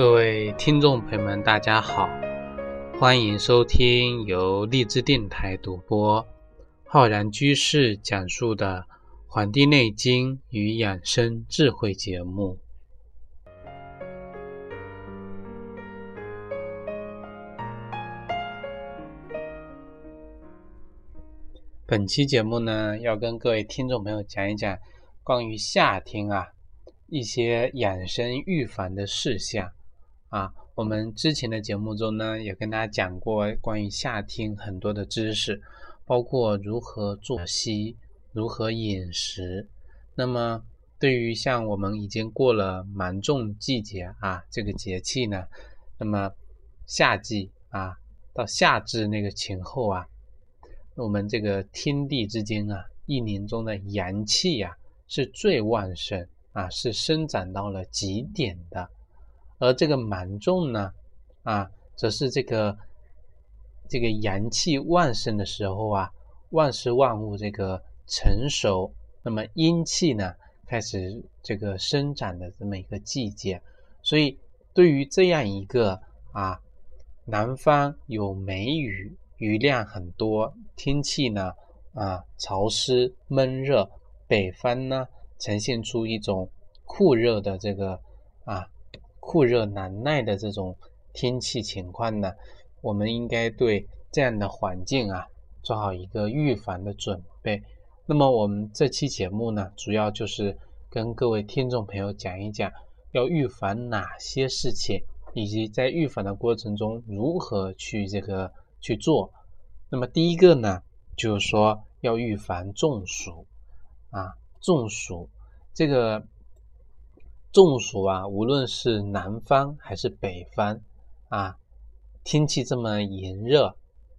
各位听众朋友们，大家好，欢迎收听由荔枝电台独播、浩然居士讲述的《黄帝内经与养生智慧》节目。本期节目呢，要跟各位听众朋友讲一讲关于夏天啊一些养生预防的事项。啊，我们之前的节目中呢，也跟大家讲过关于夏天很多的知识，包括如何作息、如何饮食。那么，对于像我们已经过了芒种季节啊，这个节气呢，那么夏季啊，到夏至那个前后啊，我们这个天地之间啊，一年中的阳气呀是最旺盛啊，是生长到了极点的。而这个芒种呢，啊，则是这个这个阳气旺盛的时候啊，万事万物这个成熟，那么阴气呢开始这个生长的这么一个季节。所以，对于这样一个啊，南方有梅雨，雨量很多，天气呢啊潮湿闷热，北方呢呈现出一种酷热的这个。酷热难耐的这种天气情况呢，我们应该对这样的环境啊做好一个预防的准备。那么我们这期节目呢，主要就是跟各位听众朋友讲一讲要预防哪些事情，以及在预防的过程中如何去这个去做。那么第一个呢，就是说要预防中暑啊，中暑这个。中暑啊，无论是南方还是北方啊，天气这么炎热，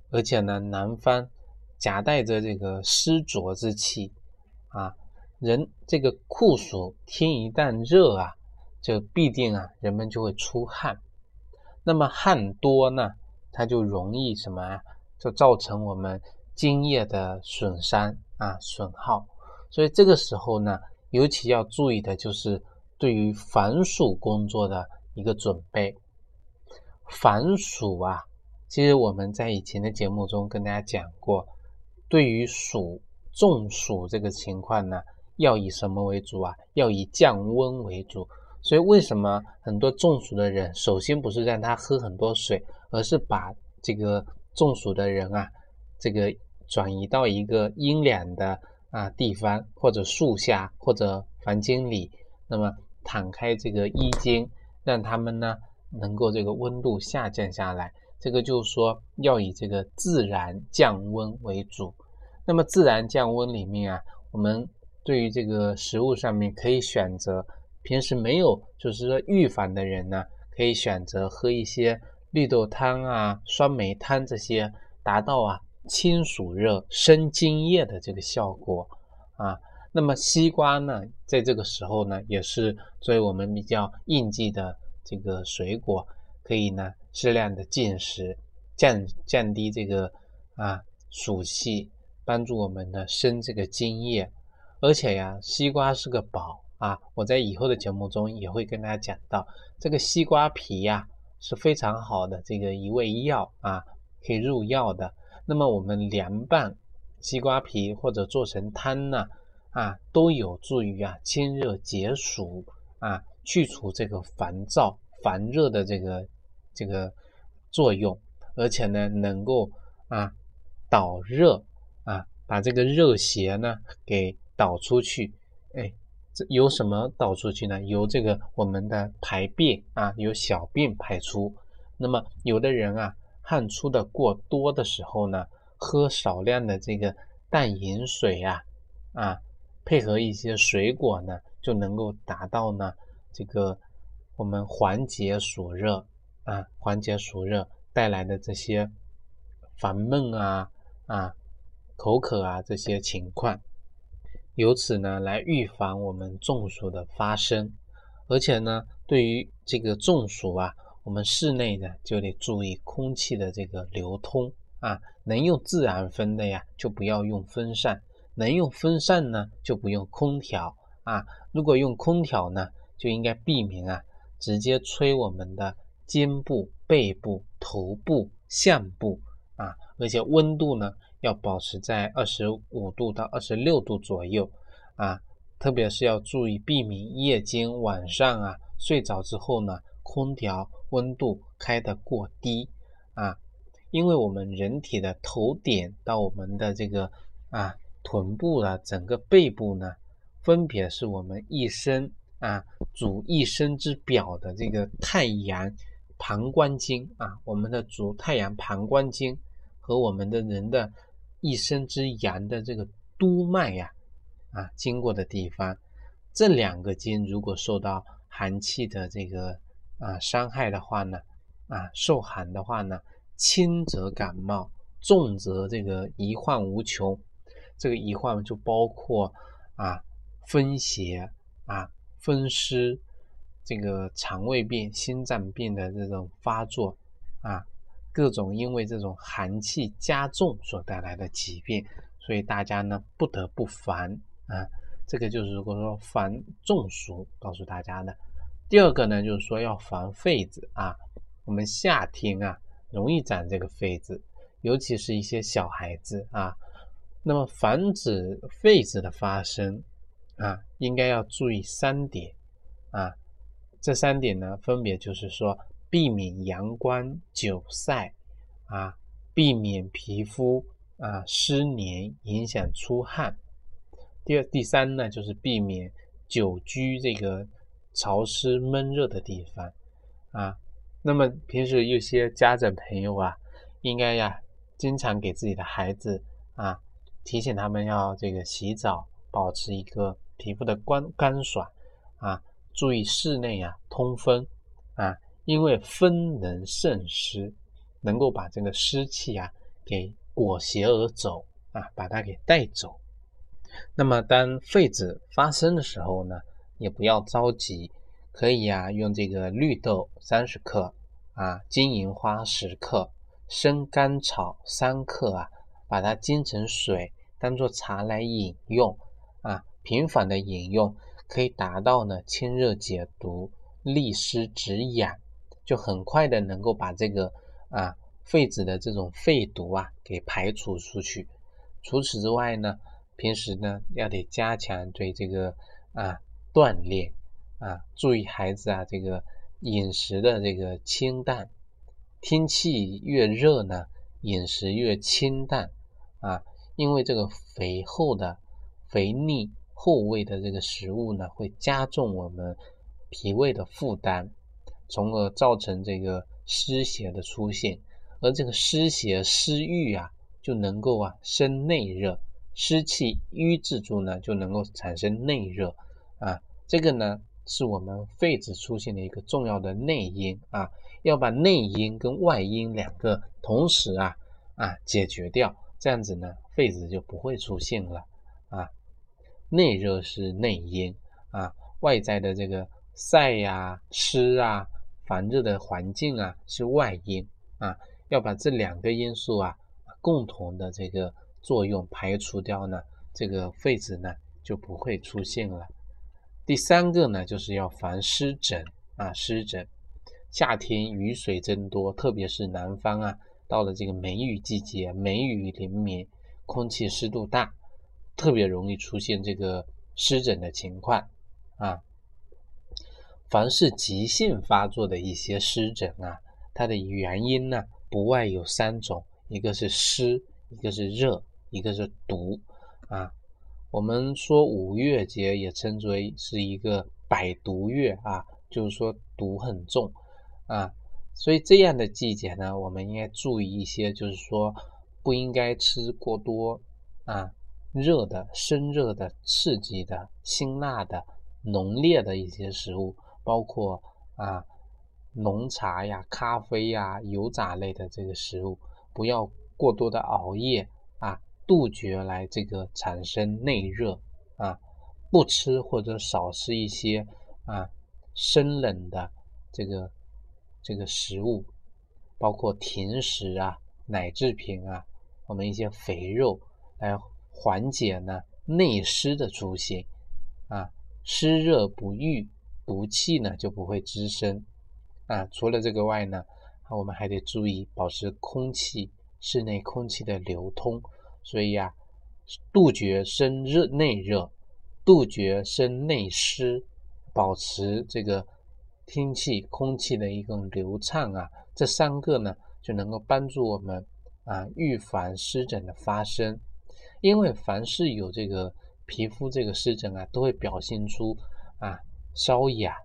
而且呢，南方夹带着这个湿浊之气啊，人这个酷暑天一旦热啊，就必定啊，人们就会出汗。那么汗多呢，它就容易什么啊？就造成我们津液的损伤啊、损耗。所以这个时候呢，尤其要注意的就是。对于防暑工作的一个准备，防暑啊，其实我们在以前的节目中跟大家讲过，对于暑中暑这个情况呢，要以什么为主啊？要以降温为主。所以为什么很多中暑的人，首先不是让他喝很多水，而是把这个中暑的人啊，这个转移到一个阴凉的啊地方，或者树下，或者房间里，那么。敞开这个衣襟，让他们呢能够这个温度下降下来。这个就是说要以这个自然降温为主。那么自然降温里面啊，我们对于这个食物上面可以选择，平时没有就是说预防的人呢，可以选择喝一些绿豆汤啊、酸梅汤这些，达到啊清暑热、生津液的这个效果啊。那么西瓜呢，在这个时候呢，也是作为我们比较应季的这个水果，可以呢适量的进食，降降低这个啊暑气，帮助我们呢生这个津液。而且呀，西瓜是个宝啊，我在以后的节目中也会跟大家讲到，这个西瓜皮呀是非常好的这个一味药啊，可以入药的。那么我们凉拌西瓜皮或者做成汤呢？啊都有助于啊清热解暑啊，去除这个烦躁、烦热的这个这个作用，而且呢，能够啊导热啊，把这个热邪呢给导出去。哎，这由什么导出去呢？由这个我们的排便啊，由小便排出。那么有的人啊，汗出的过多的时候呢，喝少量的这个淡盐水啊啊。配合一些水果呢，就能够达到呢这个我们缓解暑热啊，缓解暑热带来的这些烦闷啊啊口渴啊这些情况，由此呢来预防我们中暑的发生。而且呢，对于这个中暑啊，我们室内呢就得注意空气的这个流通啊，能用自然风的呀，就不要用风扇。能用风扇呢，就不用空调。啊。如果用空调呢，就应该避免啊直接吹我们的肩部、背部、头部、项部。啊，而且温度呢要保持在二十五度到二十六度左右。啊，特别是要注意避免夜间晚上啊睡着之后呢，空调温度开得过低。啊，因为我们人体的头点到我们的这个啊臀部啊整个背部呢，分别是我们一身。啊，主一身之表的这个太阳膀胱经啊，我们的主太阳膀胱经和我们的人的一生之阳的这个督脉呀，啊，经过的地方，这两个经如果受到寒气的这个啊伤害的话呢，啊，受寒的话呢，轻则感冒，重则这个一患无穷。这个疑患就包括啊风邪啊。风湿，这个肠胃病、心脏病的这种发作啊，各种因为这种寒气加重所带来的疾病，所以大家呢不得不防啊。这个就是如果说防中暑，告诉大家的。第二个呢，就是说要防痱子啊。我们夏天啊容易长这个痱子，尤其是一些小孩子啊。那么防止痱子的发生。啊，应该要注意三点啊，这三点呢，分别就是说，避免阳光久晒啊，避免皮肤啊湿黏影响出汗。第二、第三呢，就是避免久居这个潮湿闷热的地方啊。那么平时有些家长朋友啊，应该呀，经常给自己的孩子啊，提醒他们要这个洗澡，保持一个。皮肤的干干爽啊，注意室内啊通风啊，因为风能渗湿，能够把这个湿气啊给裹挟而走啊，把它给带走。那么当痱子发生的时候呢，也不要着急，可以啊用这个绿豆三十克啊，金银花十克，生甘草三克啊，把它煎成水，当做茶来饮用啊。频繁的饮用可以达到呢清热解毒、利湿止痒，就很快的能够把这个啊痱子的这种肺毒啊给排除出去。除此之外呢，平时呢要得加强对这个啊锻炼啊，注意孩子啊这个饮食的这个清淡。天气越热呢，饮食越清淡啊，因为这个肥厚的肥腻。厚味的这个食物呢，会加重我们脾胃的负担，从而造成这个湿邪的出现。而这个湿邪湿郁啊，就能够啊生内热，湿气瘀滞住呢，就能够产生内热啊。这个呢，是我们肺子出现的一个重要的内因啊。要把内因跟外因两个同时啊啊解决掉，这样子呢，痱子就不会出现了啊。内热是内因啊，外在的这个晒呀、湿啊、烦热的环境啊是外因啊，要把这两个因素啊共同的这个作用排除掉呢，这个痱子呢就不会出现了。第三个呢，就是要防湿疹啊，湿疹，夏天雨水增多，特别是南方啊，到了这个梅雨季节，梅雨连绵，空气湿度大。特别容易出现这个湿疹的情况啊。凡是急性发作的一些湿疹啊，它的原因呢，不外有三种：一个是湿，一个是热，一个是毒啊。我们说五月节也称之为是一个百毒月啊，就是说毒很重啊。所以这样的季节呢，我们应该注意一些，就是说不应该吃过多啊。热的、生热的、刺激的、辛辣的、浓烈的一些食物，包括啊浓茶呀、咖啡呀、油炸类的这个食物，不要过多的熬夜啊，杜绝来这个产生内热啊，不吃或者少吃一些啊生冷的这个这个食物，包括甜食啊、奶制品啊，我们一些肥肉来。缓解呢内湿的出现啊，湿热不愈毒气呢就不会滋生啊。除了这个外呢，我们还得注意保持空气室内空气的流通。所以啊，杜绝生热内热，杜绝生内湿，保持这个天气空气的一种流畅啊，这三个呢就能够帮助我们啊预防湿疹的发生。因为凡是有这个皮肤这个湿疹啊，都会表现出啊瘙痒、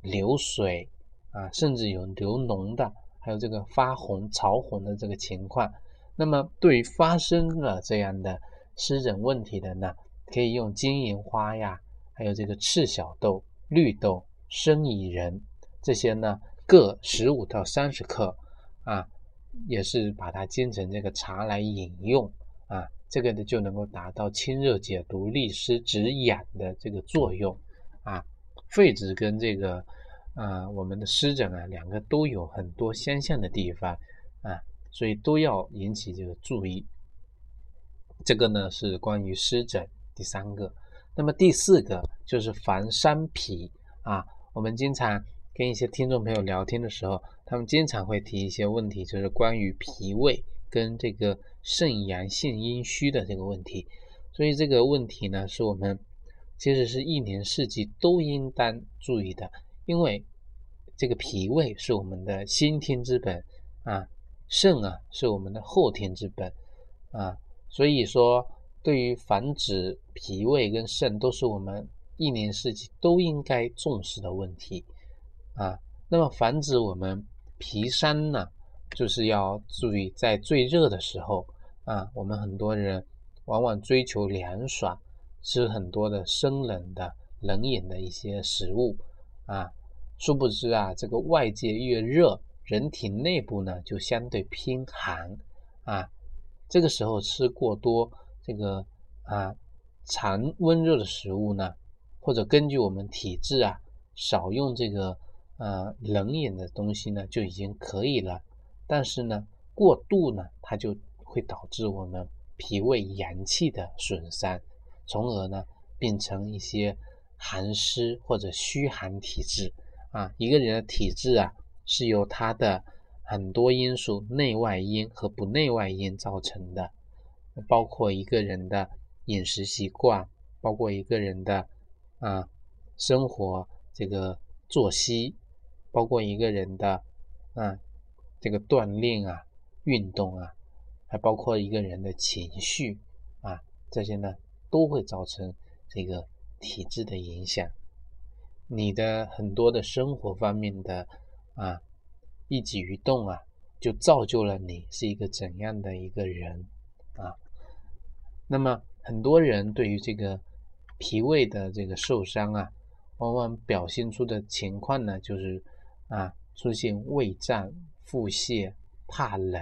流水啊，甚至有流脓的，还有这个发红、潮红的这个情况。那么，对于发生了这样的湿疹问题的呢，可以用金银花呀，还有这个赤小豆、绿豆、生薏仁这些呢，各十五到三十克啊，也是把它煎成这个茶来饮用啊，这个呢就能够达到清热解毒、利湿止痒的这个作用啊。痱子跟这个啊我们的湿疹啊，两个都有很多相像的地方啊。所以都要引起这个注意。这个呢是关于湿疹第三个。那么第四个就是防伤脾啊。我们经常跟一些听众朋友聊天的时候，他们经常会提一些问题，就是关于脾胃跟这个肾阳性阴虚的这个问题。所以这个问题呢，是我们其实是一年四季都应当注意的，因为这个脾胃是我们的先天之本啊。肾啊，是我们的后天之本啊，所以说，对于防止脾胃跟肾都是我们一年四季都应该重视的问题啊。那么防止我们脾伤呢，就是要注意在最热的时候啊，我们很多人往往追求凉爽，吃很多的生冷的、冷饮的一些食物啊，殊不知啊，这个外界越热。人体内部呢就相对偏寒啊，这个时候吃过多这个啊常温热的食物呢，或者根据我们体质啊少用这个呃冷饮的东西呢就已经可以了。但是呢过度呢它就会导致我们脾胃阳气的损伤，从而呢变成一些寒湿或者虚寒体质啊。一个人的体质啊。是由他的很多因素，内外因和不内外因造成的，包括一个人的饮食习惯，包括一个人的啊生活这个作息，包括一个人的啊这个锻炼啊运动啊，还包括一个人的情绪啊，这些呢都会造成这个体质的影响。你的很多的生活方面的。啊，一举一动啊，就造就了你是一个怎样的一个人啊。那么很多人对于这个脾胃的这个受伤啊，往往表现出的情况呢，就是啊，出现胃胀、腹泻、怕冷，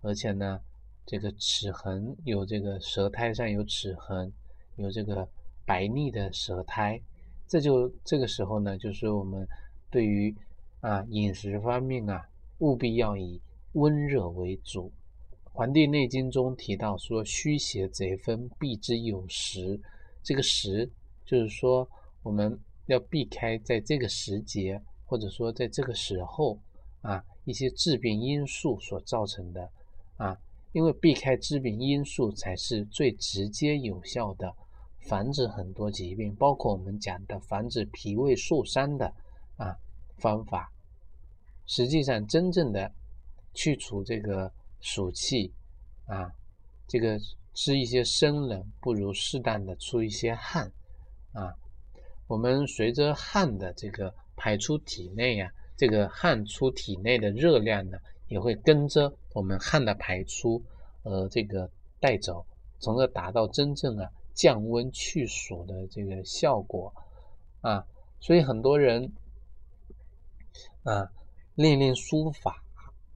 而且呢，这个齿痕有这个舌苔上有齿痕，有这个白腻的舌苔，这就这个时候呢，就是我们对于啊，饮食方面啊，务必要以温热为主。《黄帝内经》中提到说：“虚邪贼风，避之有时。”这个时就是说，我们要避开在这个时节，或者说在这个时候啊，一些致病因素所造成的啊，因为避开致病因素才是最直接有效的防止很多疾病，包括我们讲的防止脾胃受伤的啊方法。实际上，真正的去除这个暑气啊，这个吃一些生冷，不如适当的出一些汗啊。我们随着汗的这个排出体内呀，这个汗出体内的热量呢，也会跟着我们汗的排出而这个带走，从而达到真正的降温去暑的这个效果啊。所以很多人啊。练练书法，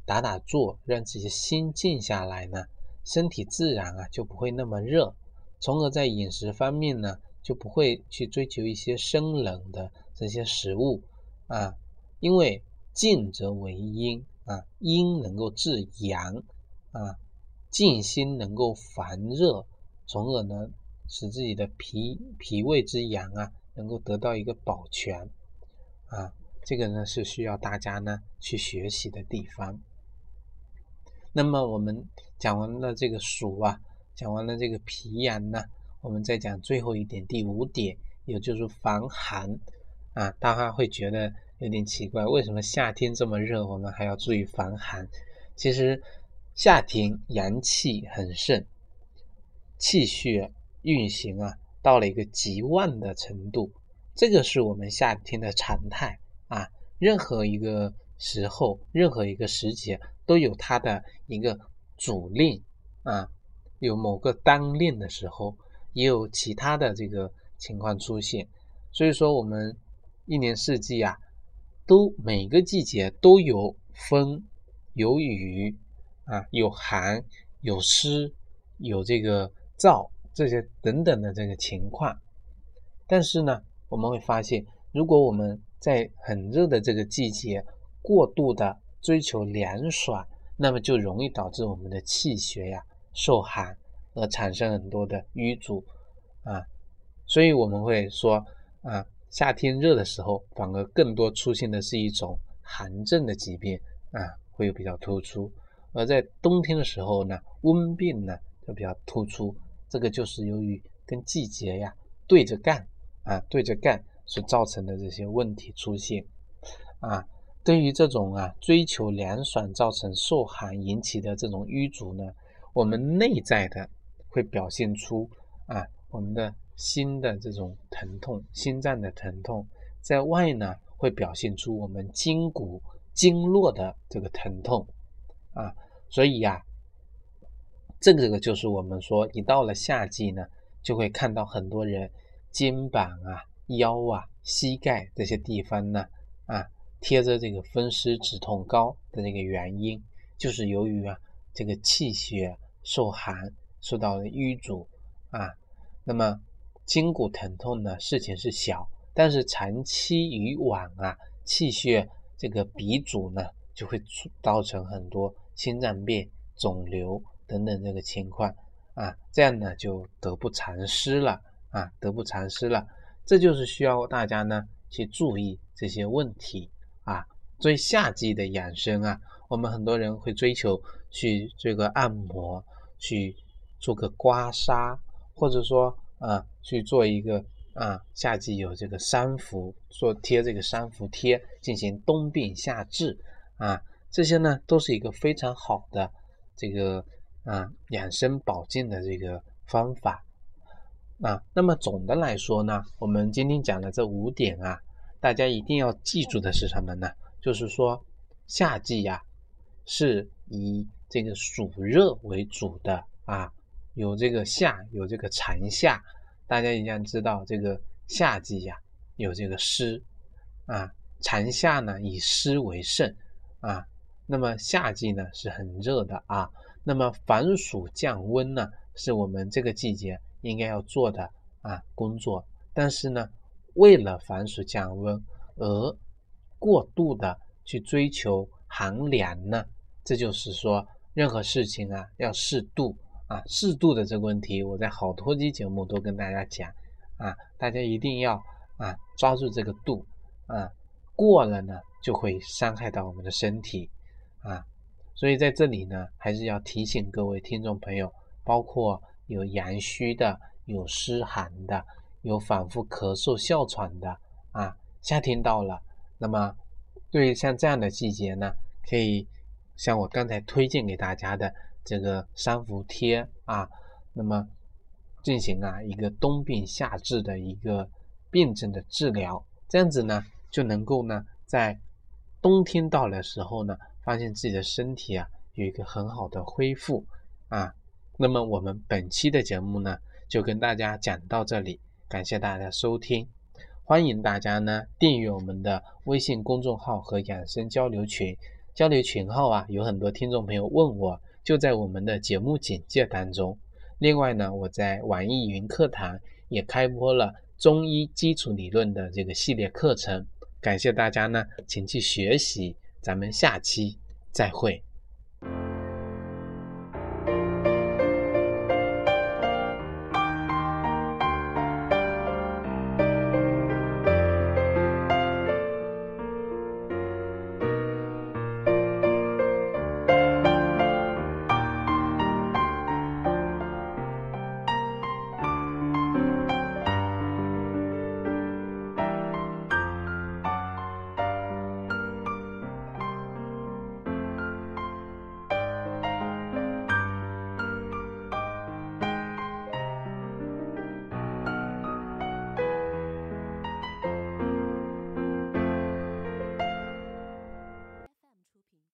打打坐，让自己心静下来呢，身体自然啊就不会那么热，从而在饮食方面呢就不会去追求一些生冷的这些食物啊，因为静则为阴啊，阴能够制阳啊，静心能够防热，从而呢使自己的脾脾胃之阳啊能够得到一个保全啊，这个呢是需要大家呢去学习的地方。那么我们讲完了这个暑啊，讲完了这个脾阳呢，我们再讲最后一点，第五点，也就是防寒啊。大家会觉得有点奇怪，为什么夏天这么热，我们还要注意防寒？其实夏天阳气很盛，气血运行啊。到了一个极旺的程度，这个是我们夏天的常态啊。任何一个时候，任何一个时节都有它的一个主令啊，有某个当令的时候，也有其他的这个情况出现。所以说，我们一年四季啊，都每个季节都有风、有雨啊，有寒、有湿、有这个燥。这些等等的这个情况，但是呢，我们会发现，如果我们在很热的这个季节过度的追求凉爽，那么就容易导致我们的气血呀受寒，而产生很多的瘀阻啊。所以我们会说啊，夏天热的时候，反而更多出现的是一种寒症的疾病啊，会比较突出；而在冬天的时候呢，温病呢就比较突出。这个就是由于跟季节呀对着干啊，对着干所造成的这些问题出现啊。对于这种啊追求凉爽造成受寒引起的这种瘀阻呢，我们内在的会表现出啊我们的心的这种疼痛，心脏的疼痛，在外呢会表现出我们筋骨经络的这个疼痛啊，所以呀。这个就是我们说，一到了夏季呢，就会看到很多人肩膀啊、腰啊、膝盖这些地方呢，啊贴着这个风湿止痛膏的这个原因，就是由于啊这个气血受寒受到了瘀阻啊。那么筋骨疼痛呢，事情是小，但是长期以往啊，气血这个鼻阻呢，就会造成很多心脏病、肿瘤。等等这个情况啊，这样呢就得不偿失了啊，得不偿失了。这就是需要大家呢去注意这些问题。所以夏季的养生啊，我们很多人会追求去这个按摩，去做个刮痧，或者说啊去做一个啊夏季有这个三伏，做贴这个三伏贴进行冬病夏治啊，这些呢都是一个非常好的这个。啊，养生保健的这个方法啊，那么总的来说呢，我们今天讲的这五点啊，大家一定要记住的是什么呢？就是说夏季呀，是以这个暑热为主的啊，有这个夏，有这个长夏，大家一定要知道这个夏季呀，有这个湿啊，长夏呢以湿为盛啊，那么夏季呢是很热的啊。那么防暑降温呢，是我们这个季节应该要做的啊工作。但是呢，为了防暑降温而过度的去追求寒凉呢，这就是说任何事情啊要适度啊，适度的这个问题，我在好多期节目都跟大家讲啊，大家一定要啊抓住这个度啊，过了呢就会伤害到我们的身体啊。所以在这里呢，还是要提醒各位听众朋友，包括有阳虚的、有湿寒的、有反复咳嗽、哮喘的啊，夏天到了，那么对于像这样的季节呢，可以像我刚才推荐给大家的这个三伏贴啊，那么进行啊一个冬病夏治的一个病症的治疗，这样子呢就能够呢在冬天到的时候呢。发现自己的身体啊有一个很好的恢复啊，那么我们本期的节目呢就跟大家讲到这里，感谢大家收听，欢迎大家呢订阅我们的微信公众号和养生交流群，交流群号啊有很多听众朋友问我，就在我们的节目简介当中。另外呢，我在网易云课堂也开播了中医基础理论的这个系列课程，感谢大家呢，请去学习。咱们下期再会。